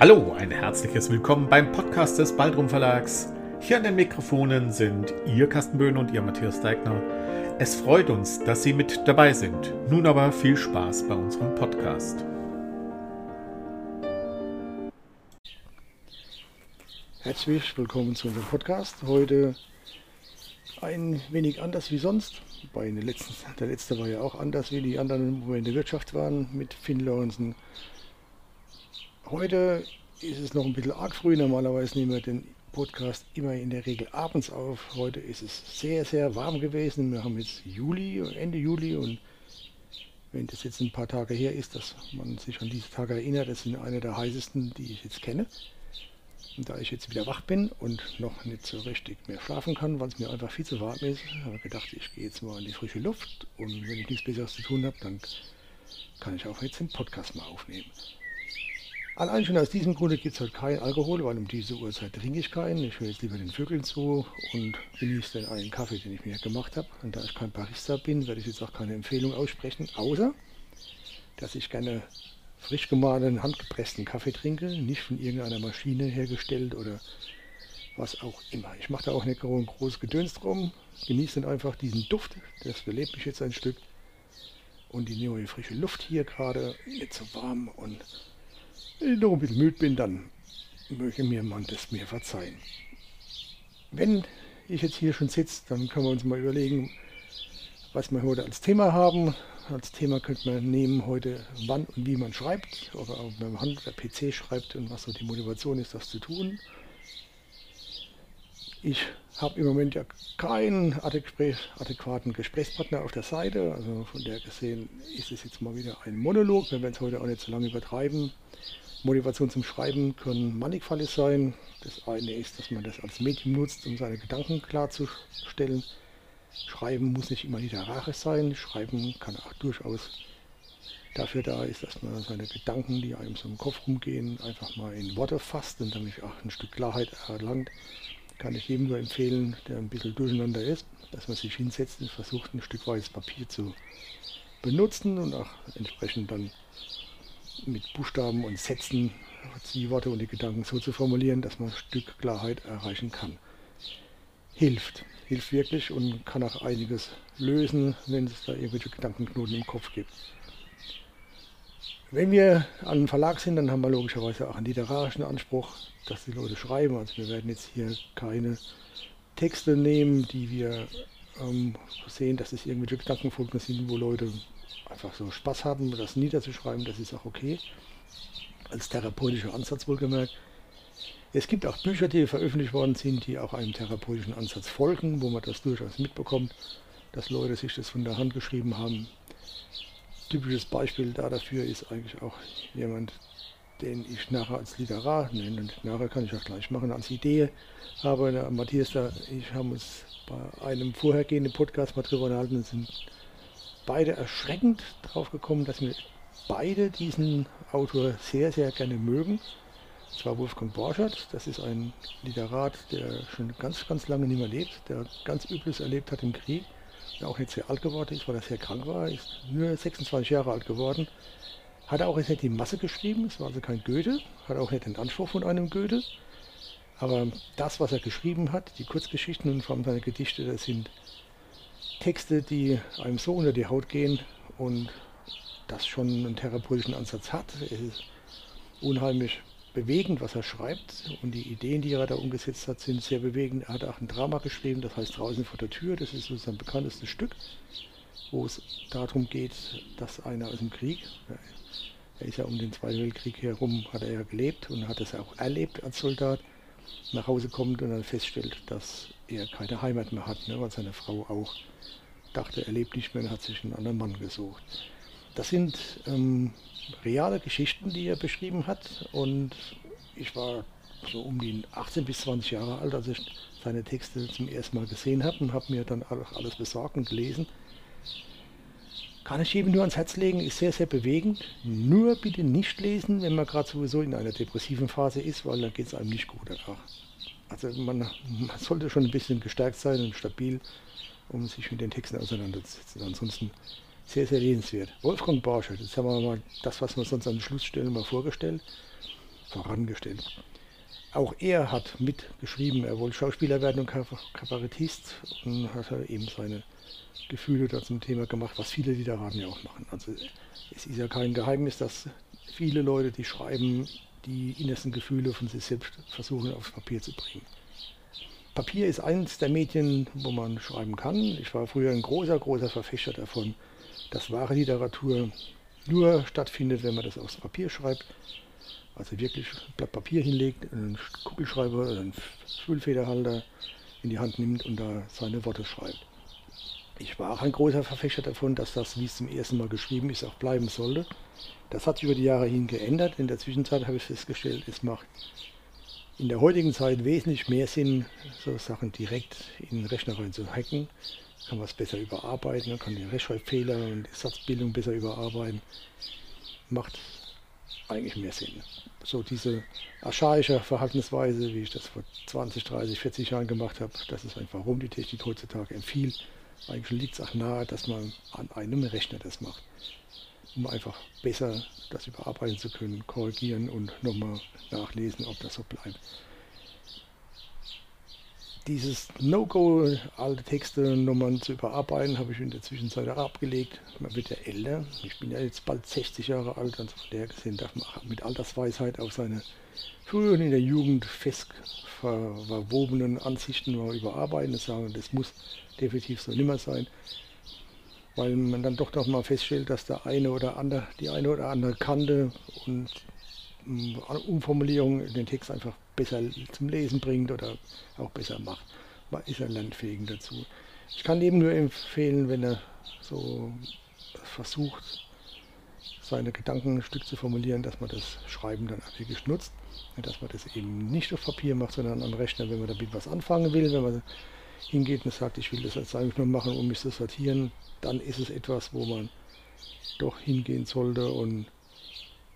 Hallo, ein herzliches Willkommen beim Podcast des Baldrum Verlags. Hier an den Mikrofonen sind Ihr Carsten Böhn und Ihr Matthias Deigner. Es freut uns, dass Sie mit dabei sind. Nun aber viel Spaß bei unserem Podcast. Herzlich willkommen zu unserem Podcast. Heute ein wenig anders wie sonst. Bei den letzten, der letzte war ja auch anders wie die anderen, wo wir in der Wirtschaft waren mit Finn Lawrenson Heute ist es noch ein bisschen arg früh. Normalerweise nehmen wir den Podcast immer in der Regel abends auf. Heute ist es sehr, sehr warm gewesen. Wir haben jetzt Juli, Ende Juli und wenn das jetzt ein paar Tage her ist, dass man sich an diese Tage erinnert, das sind eine der heißesten, die ich jetzt kenne. Und da ich jetzt wieder wach bin und noch nicht so richtig mehr schlafen kann, weil es mir einfach viel zu warm ist, habe ich gedacht, ich gehe jetzt mal in die frische Luft und wenn ich nichts Besseres zu tun habe, dann kann ich auch jetzt den Podcast mal aufnehmen. Allein schon aus diesem Grunde gibt es heute keinen Alkohol, weil um diese Uhrzeit trinke ich keinen. Ich höre jetzt lieber den Vögeln zu und genieße den einen Kaffee, den ich mir gemacht habe. Und da ich kein Barista bin, werde ich jetzt auch keine Empfehlung aussprechen, außer dass ich gerne frisch gemahlenen, handgepressten Kaffee trinke, nicht von irgendeiner Maschine hergestellt oder was auch immer. Ich mache da auch nicht groß Gedöns drum, genieße dann einfach diesen Duft, das belebt mich jetzt ein Stück. Und die neue frische Luft hier gerade, nicht so warm und ich noch ein bisschen müde bin, dann möge mir man das mir verzeihen. Wenn ich jetzt hier schon sitze, dann können wir uns mal überlegen, was wir heute als Thema haben. Als Thema könnte man nehmen heute, wann und wie man schreibt, oder auch beim Hand oder PC schreibt und was so die Motivation ist, das zu tun. Ich habe im Moment ja keinen adäquaten Gesprächspartner auf der Seite, also von der gesehen ist es jetzt mal wieder ein Monolog. Wir werden es heute auch nicht so lange übertreiben. Motivation zum Schreiben können mannigfaltig sein. Das eine ist, dass man das als Medium nutzt, um seine Gedanken klarzustellen. Schreiben muss nicht immer literarisch sein. Schreiben kann auch durchaus dafür da ist, dass man seine Gedanken, die einem so im Kopf rumgehen, einfach mal in Worte fasst und damit auch ein Stück Klarheit erlangt. Kann ich jedem nur empfehlen, der ein bisschen durcheinander ist, dass man sich hinsetzt und versucht, ein Stück weißes Papier zu benutzen und auch entsprechend dann mit Buchstaben und Sätzen die Worte und die Gedanken so zu formulieren, dass man ein Stück Klarheit erreichen kann. Hilft, hilft wirklich und kann auch einiges lösen, wenn es da irgendwelche Gedankenknoten im Kopf gibt. Wenn wir an einem Verlag sind, dann haben wir logischerweise auch einen literarischen Anspruch, dass die Leute schreiben. Also wir werden jetzt hier keine Texte nehmen, die wir ähm, sehen, dass es irgendwelche Gedankenfolgen sind, wo Leute einfach so Spaß haben, das niederzuschreiben, das ist auch okay. Als therapeutischer Ansatz wohlgemerkt. Es gibt auch Bücher, die veröffentlicht worden sind, die auch einem therapeutischen Ansatz folgen, wo man das durchaus mitbekommt, dass Leute sich das von der Hand geschrieben haben. Typisches Beispiel da dafür ist eigentlich auch jemand, den ich nachher als Literar nenne. Und nachher kann ich auch gleich machen als Idee. Aber der Matthias, da, ich haben uns bei einem vorhergehenden Podcast mal drüber unterhalten, sind beide erschreckend drauf gekommen, dass wir beide diesen Autor sehr, sehr gerne mögen. Und zwar Wolfgang Borschert, das ist ein Literat, der schon ganz, ganz lange nicht mehr lebt, der ganz Übles erlebt hat im Krieg, der auch nicht sehr alt geworden ist, weil er sehr krank war, ist nur 26 Jahre alt geworden. Hat auch jetzt nicht die Masse geschrieben, es war also kein Goethe, hat auch nicht den Anspruch von einem Goethe. Aber das, was er geschrieben hat, die Kurzgeschichten und vor allem seine Gedichte, das sind Texte, die einem so unter die Haut gehen und das schon einen therapeutischen Ansatz hat. Es ist unheimlich bewegend, was er schreibt und die Ideen, die er da umgesetzt hat, sind sehr bewegend. Er hat auch ein Drama geschrieben, das heißt Draußen vor der Tür, das ist so sein bekanntestes Stück, wo es darum geht, dass einer aus dem Krieg, er ist ja um den Zweiten Weltkrieg herum, hat er ja gelebt und hat es auch erlebt als Soldat, nach Hause kommt und dann feststellt, dass er keine Heimat mehr hat, ne, weil seine Frau auch dachte, er lebt nicht mehr und hat sich einen anderen Mann gesucht. Das sind ähm, reale Geschichten, die er beschrieben hat und ich war so um die 18 bis 20 Jahre alt, als ich seine Texte zum ersten Mal gesehen habe und habe mir dann alles besorgt und gelesen. Kann ich jedem nur ans Herz legen, ist sehr, sehr bewegend. Nur bitte nicht lesen, wenn man gerade sowieso in einer depressiven Phase ist, weil dann geht es einem nicht gut danach. Also man, man, sollte schon ein bisschen gestärkt sein und stabil, um sich mit den Texten auseinanderzusetzen. Ansonsten sehr, sehr lesenswert. Wolfgang Barscher, jetzt haben wir mal das, was wir sonst an den Schluss stellen, mal vorgestellt. vorangestellt. Auch er hat mitgeschrieben, er wollte Schauspieler werden und Kabarettist und hat eben seine Gefühle da zum Thema gemacht, was viele Literaten ja auch machen. Also es ist ja kein Geheimnis, dass viele Leute, die schreiben, die innersten Gefühle von sich selbst versuchen aufs Papier zu bringen. Papier ist eines der Medien, wo man schreiben kann. Ich war früher ein großer, großer Verfechter davon, dass wahre Literatur nur stattfindet, wenn man das aufs Papier schreibt. Also wirklich ein Blatt Papier hinlegt, einen Kugelschreiber oder einen Füllfederhalter in die Hand nimmt und da seine Worte schreibt. Ich war auch ein großer Verfechter davon, dass das, wie es zum ersten Mal geschrieben ist, auch bleiben sollte. Das hat sich über die Jahre hin geändert. In der Zwischenzeit habe ich festgestellt, es macht in der heutigen Zeit wesentlich mehr Sinn, so Sachen direkt in den Rechner rein zu hacken. Kann man es besser überarbeiten, man kann die Rechtschreibfehler und die Satzbildung besser überarbeiten. Macht eigentlich mehr Sinn. So diese archaische Verhaltensweise, wie ich das vor 20, 30, 40 Jahren gemacht habe, das ist einfach, warum die Technik heutzutage empfiehlt. Eigentlich liegt es auch nahe, dass man an einem Rechner das macht, um einfach besser das überarbeiten zu können, korrigieren und nochmal nachlesen, ob das so bleibt. Dieses No-Go, alte Texte nochmal zu überarbeiten, habe ich in der Zwischenzeit auch abgelegt. Man wird ja älter. Ich bin ja jetzt bald 60 Jahre alt, also von der gesehen darf man mit Altersweisheit auf seine früheren in der Jugend fest verwobenen Ansichten mal überarbeiten und sagen, das muss definitiv so nimmer sein. Weil man dann doch noch mal feststellt, dass der eine oder andere, die eine oder andere Kante und mm, Umformulierung den Text einfach besser zum Lesen bringt oder auch besser macht. Ist er lernfähig dazu. Ich kann eben nur empfehlen, wenn er so versucht, seine Gedanken ein Stück zu formulieren, dass man das Schreiben dann wirklich nutzt. Dass man das eben nicht auf Papier macht, sondern am Rechner, wenn man damit was anfangen will, wenn man hingeht und sagt, ich will das jetzt eigentlich nur machen, um mich zu sortieren, dann ist es etwas, wo man doch hingehen sollte und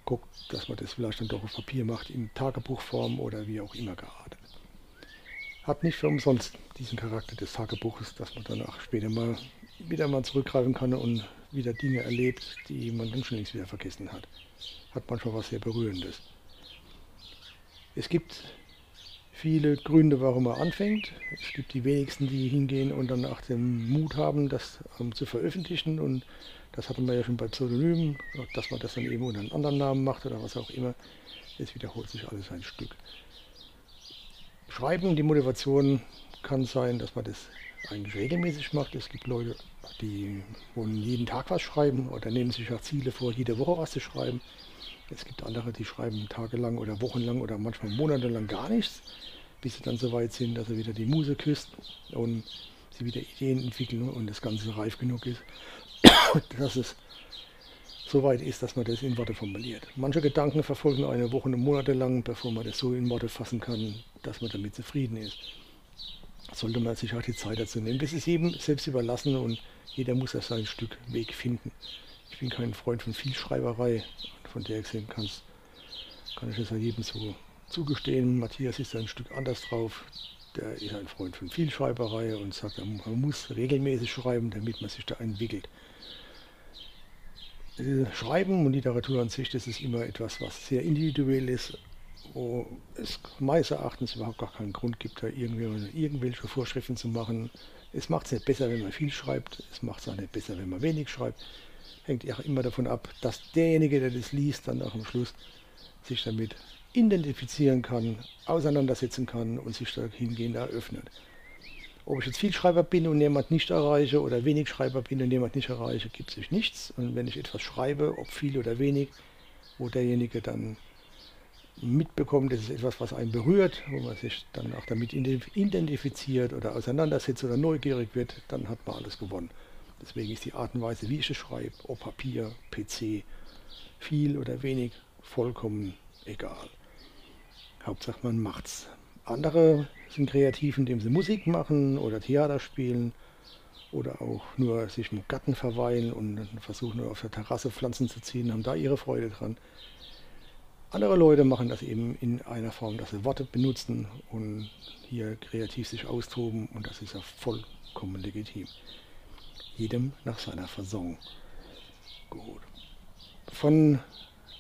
guckt, dass man das vielleicht dann doch auf Papier macht, in Tagebuchform oder wie auch immer gerade. Hat nicht für umsonst diesen Charakter des Tagebuches, dass man danach später mal wieder mal zurückgreifen kann und wieder Dinge erlebt, die man dann schon längst wieder vergessen hat. Hat manchmal was sehr Berührendes. Es gibt viele Gründe, warum er anfängt. Es gibt die wenigsten, die hingehen und dann auch den Mut haben, das ähm, zu veröffentlichen. Und das hatten wir ja schon bei Pseudonymen, dass man das dann eben unter einem anderen Namen macht oder was auch immer. Es wiederholt sich alles ein Stück. Schreiben, die Motivation kann sein, dass man das eigentlich regelmäßig macht. Es gibt Leute, die wollen jeden Tag was schreiben oder nehmen sich auch Ziele vor, jede Woche was zu schreiben. Es gibt andere, die schreiben tagelang oder wochenlang oder manchmal monatelang gar nichts bis sie dann so weit sind, dass sie wieder die Muse küsst und sie wieder Ideen entwickeln und das Ganze reif genug ist, dass es so weit ist, dass man das in Worte formuliert. Manche Gedanken verfolgen eine Woche und Monate lang, bevor man das so in Worte fassen kann, dass man damit zufrieden ist. Sollte man sich auch die Zeit dazu nehmen. Das ist jedem selbst überlassen und jeder muss auf sein Stück Weg finden. Ich bin kein Freund von Vielschreiberei von der gesehen kann ich das jedem so zugestehen, Matthias ist ein Stück anders drauf. Der ist ein Freund von Vielschreiberei und sagt, man muss regelmäßig schreiben, damit man sich da entwickelt. Äh, schreiben und Literatur an sich, das ist immer etwas, was sehr individuell ist, wo es meines Erachtens überhaupt gar keinen Grund gibt, da irgendwelche Vorschriften zu machen. Es macht es nicht besser, wenn man viel schreibt, es macht es auch nicht besser, wenn man wenig schreibt. Hängt auch immer davon ab, dass derjenige, der das liest, dann auch am Schluss sich damit identifizieren kann, auseinandersetzen kann und sich da hingehend eröffnet. Ob ich jetzt viel Schreiber bin und jemand nicht erreiche oder wenig Schreiber bin und jemand nicht erreiche, gibt sich nichts. Und wenn ich etwas schreibe, ob viel oder wenig, wo derjenige dann mitbekommt, das ist etwas, was einen berührt, wo man sich dann auch damit identifiziert oder auseinandersetzt oder neugierig wird, dann hat man alles gewonnen. Deswegen ist die Art und Weise, wie ich es schreibe, ob Papier, PC, viel oder wenig, vollkommen egal. Hauptsache man macht's. Andere sind kreativ, indem sie Musik machen oder Theater spielen oder auch nur sich im Garten verweilen und versuchen auf der Terrasse Pflanzen zu ziehen, haben da ihre Freude dran. Andere Leute machen das eben in einer Form, dass sie Worte benutzen und hier kreativ sich austoben und das ist ja vollkommen legitim. Jedem nach seiner Fasson. Gut. Von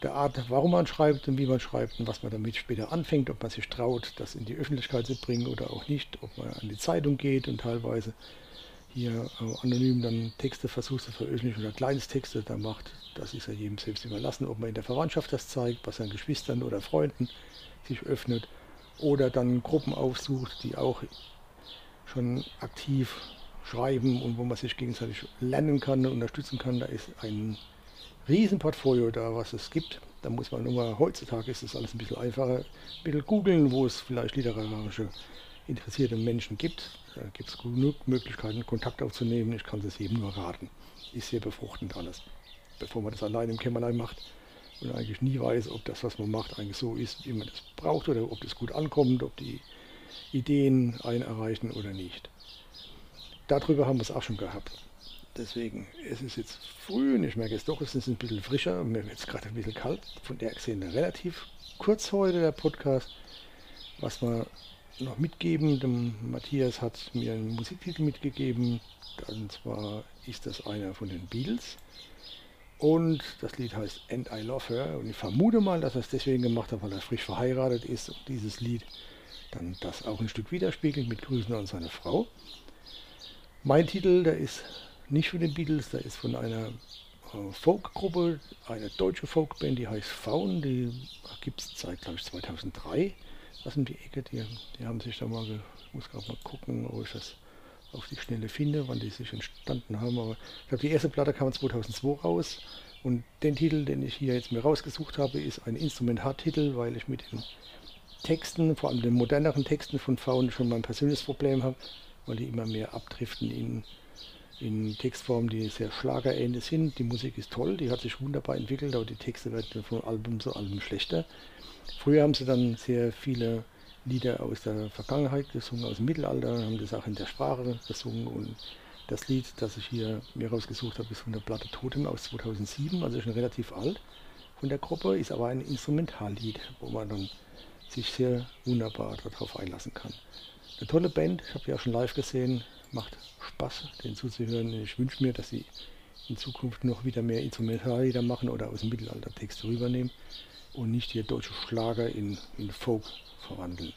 der Art, warum man schreibt und wie man schreibt und was man damit später anfängt, ob man sich traut, das in die Öffentlichkeit zu bringen oder auch nicht, ob man an die Zeitung geht und teilweise hier äh, anonym dann Texte versucht zu veröffentlichen oder Kleinstexte da macht, das ist ja jedem selbst überlassen, ob man in der Verwandtschaft das zeigt, was seinen Geschwistern oder Freunden sich öffnet oder dann Gruppen aufsucht, die auch schon aktiv schreiben und wo man sich gegenseitig lernen kann unterstützen kann. Da ist ein Riesenportfolio da, was es gibt. Da muss man nur, heutzutage ist es alles ein bisschen einfacher, ein bisschen googeln, wo es vielleicht literarische interessierte Menschen gibt. Da gibt es genug Möglichkeiten, Kontakt aufzunehmen. Ich kann es jedem nur raten. Ist sehr befruchtend alles. Bevor man das allein im Kämmerlein macht und eigentlich nie weiß, ob das, was man macht, eigentlich so ist, wie man das braucht oder ob das gut ankommt, ob die Ideen einen erreichen oder nicht. Darüber haben wir es auch schon gehabt. Deswegen, es ist jetzt früh und ich merke es doch, es ist ein bisschen frischer. Mir wird es gerade ein bisschen kalt. Von der gesehen relativ kurz heute der Podcast. Was wir noch mitgeben, dem Matthias hat mir einen Musiktitel mitgegeben. Und zwar ist das einer von den Beatles. Und das Lied heißt And I Love Her. Und ich vermute mal, dass er es deswegen gemacht hat, weil er frisch verheiratet ist und dieses Lied dann das auch ein Stück widerspiegelt mit Grüßen an seine Frau. Mein Titel, der ist nicht von den Beatles, der ist von einer äh, Folkgruppe, eine deutsche Folkband, die heißt Faun, die gibt es seit, glaube ich, 2003. Was sind die Ecke, die, die haben sich da mal, ich muss gerade mal gucken, ob ich das auf die Schnelle finde, wann die sich entstanden haben. Aber ich glaube, die erste Platte kam 2002 raus. Und den Titel, den ich hier jetzt mir rausgesucht habe, ist ein Instrumentartitel, weil ich mit den Texten, vor allem den moderneren Texten von Faun, schon mal ein persönliches Problem habe, weil die immer mehr abdriften in in Textformen, die sehr schlagerähnlich sind. Die Musik ist toll, die hat sich wunderbar entwickelt, aber die Texte werden von Album zu Album schlechter. Früher haben sie dann sehr viele Lieder aus der Vergangenheit gesungen, aus dem Mittelalter, haben das auch in der Sprache gesungen und das Lied, das ich hier mir rausgesucht habe, ist von der Platte Totem aus 2007, also schon relativ alt von der Gruppe, ist aber ein Instrumentallied, wo man dann sich sehr wunderbar darauf einlassen kann. Eine tolle Band, ich habe auch schon live gesehen, macht Spaß, den zuzuhören. Ich wünsche mir, dass sie in Zukunft noch wieder mehr Instrumentallieder machen oder aus dem Mittelalter Texte rübernehmen und nicht hier deutsche Schlager in, in Folk verwandeln.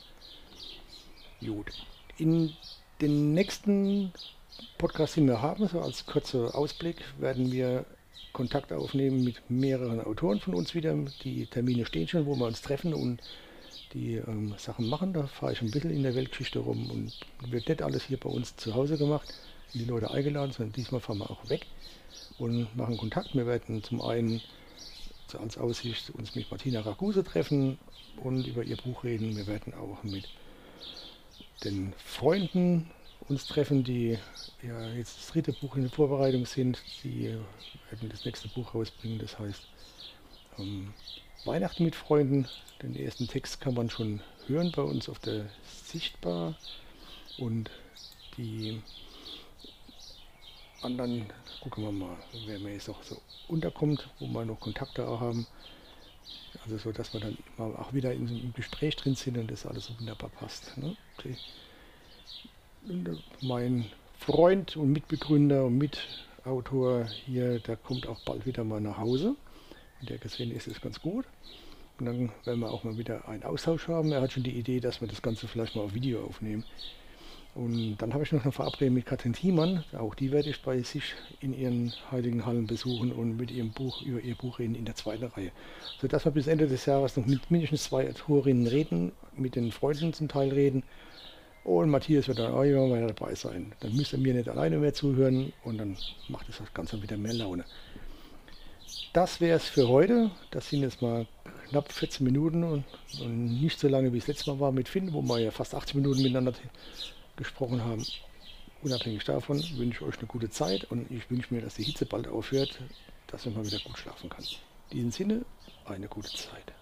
Gut. In den nächsten Podcast, den wir haben, so als kurzer Ausblick, werden wir Kontakt aufnehmen mit mehreren Autoren von uns wieder. Die Termine stehen schon, wo wir uns treffen und die ähm, Sachen machen. Da fahre ich ein bisschen in der Weltgeschichte rum und wird nicht alles hier bei uns zu Hause gemacht, die Leute eingeladen, sondern diesmal fahren wir auch weg und machen Kontakt. Wir werden zum einen als Aussicht uns mit Martina Raguse treffen und über ihr Buch reden. Wir werden auch mit den Freunden uns treffen, die ja jetzt das dritte Buch in der Vorbereitung sind. Die werden das nächste Buch rausbringen, das heißt ähm, Weihnachten mit Freunden. Den ersten Text kann man schon hören bei uns auf der Sichtbar. Und die anderen, gucken wir mal, wer mir jetzt noch so unterkommt, wo wir noch Kontakte auch haben. Also so, dass wir dann immer auch wieder in, im Gespräch drin sind und das alles so wunderbar passt. Ne? Mein Freund und Mitbegründer und Mitautor hier, der kommt auch bald wieder mal nach Hause. Der gesehen ist es ganz gut. Und dann werden wir auch mal wieder einen Austausch haben. Er hat schon die Idee, dass wir das Ganze vielleicht mal auf Video aufnehmen. Und dann habe ich noch eine Verabredung mit Katrin Thiemann. Auch die werde ich bei sich in ihren heiligen Hallen besuchen und mit ihrem Buch über ihr Buch reden in der zweiten Reihe. Sodass wir bis Ende des Jahres noch mit mindestens zwei Autorinnen reden, mit den Freunden zum Teil reden. Und Matthias wird dann auch immer dabei sein. Dann müsst ihr mir nicht alleine mehr zuhören und dann macht das Ganze wieder mehr Laune das wäre es für heute. Das sind jetzt mal knapp 14 Minuten und, und, nicht so lange wie es letztes Mal war mit Finn, wo wir ja fast 80 Minuten miteinander gesprochen haben. Unabhängig davon wünsche ich euch eine gute Zeit und ich wünsche mir, dass die Hitze bald aufhört, dass man mal wieder gut schlafen kann. In diesem Sinne, eine gute Zeit.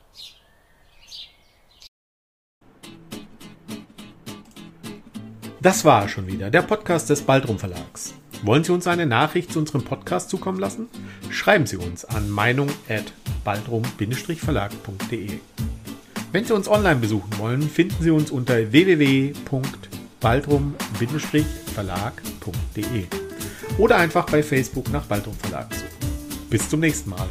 Das war schon wieder der Podcast des Baldrum Verlags. Wollen Sie uns eine Nachricht zu unserem Podcast zukommen lassen? Schreiben Sie uns an meinung@baldrum-verlag.de. Wenn Sie uns online besuchen wollen, finden Sie uns unter www.baldrum-verlag.de oder einfach bei Facebook nach Baldrum Verlag suchen. Bis zum nächsten Mal.